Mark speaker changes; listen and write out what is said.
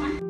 Speaker 1: Bye.